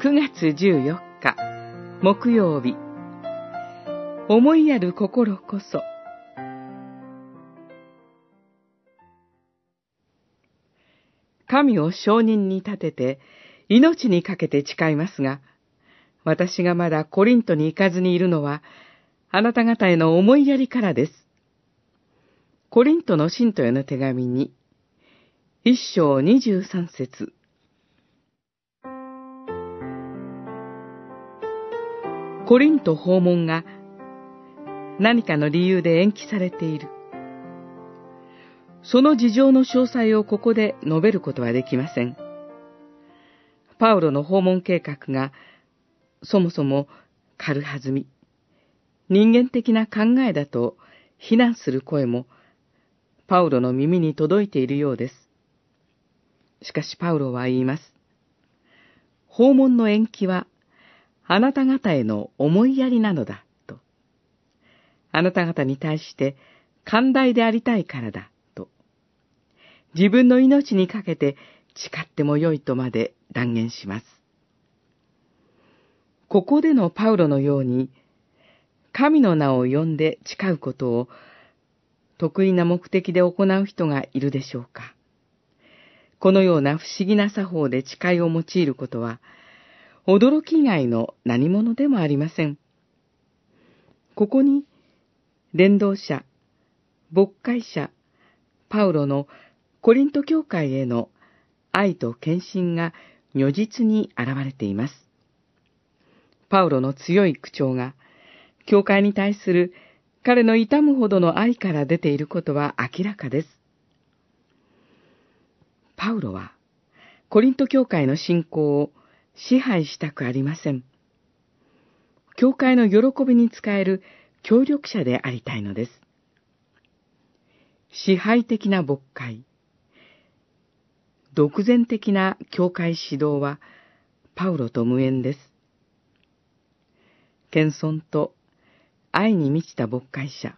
9月14日木曜日。思いやる心こそ。神を証人に立てて命にかけて誓いますが、私がまだコリントに行かずにいるのは、あなた方への思いやりからです。コリントの信徒への手紙に、一章二十三節。コリント訪問が何かの理由で延期されている。その事情の詳細をここで述べることはできません。パウロの訪問計画がそもそも軽はずみ、人間的な考えだと非難する声もパウロの耳に届いているようです。しかしパウロは言います。訪問の延期はあなた方への思いやりなのだ、と。あなた方に対して寛大でありたいからだ、と。自分の命にかけて誓ってもよいとまで断言します。ここでのパウロのように、神の名を呼んで誓うことを得意な目的で行う人がいるでしょうか。このような不思議な作法で誓いを用いることは、驚き以外の何者でもありません。ここに、伝道者、牧会者、パウロのコリント教会への愛と献身が如実に現れています。パウロの強い口調が、教会に対する彼の痛むほどの愛から出ていることは明らかです。パウロは、コリント教会の信仰を支配したくありません。教会の喜びに使える協力者でありたいのです。支配的な牧会、独善的な教会指導はパウロと無縁です。謙遜と愛に満ちた牧会者。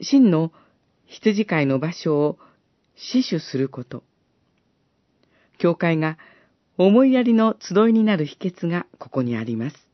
真の羊飼いの場所を死守すること。教会が思いやりの集いになる秘訣がここにあります。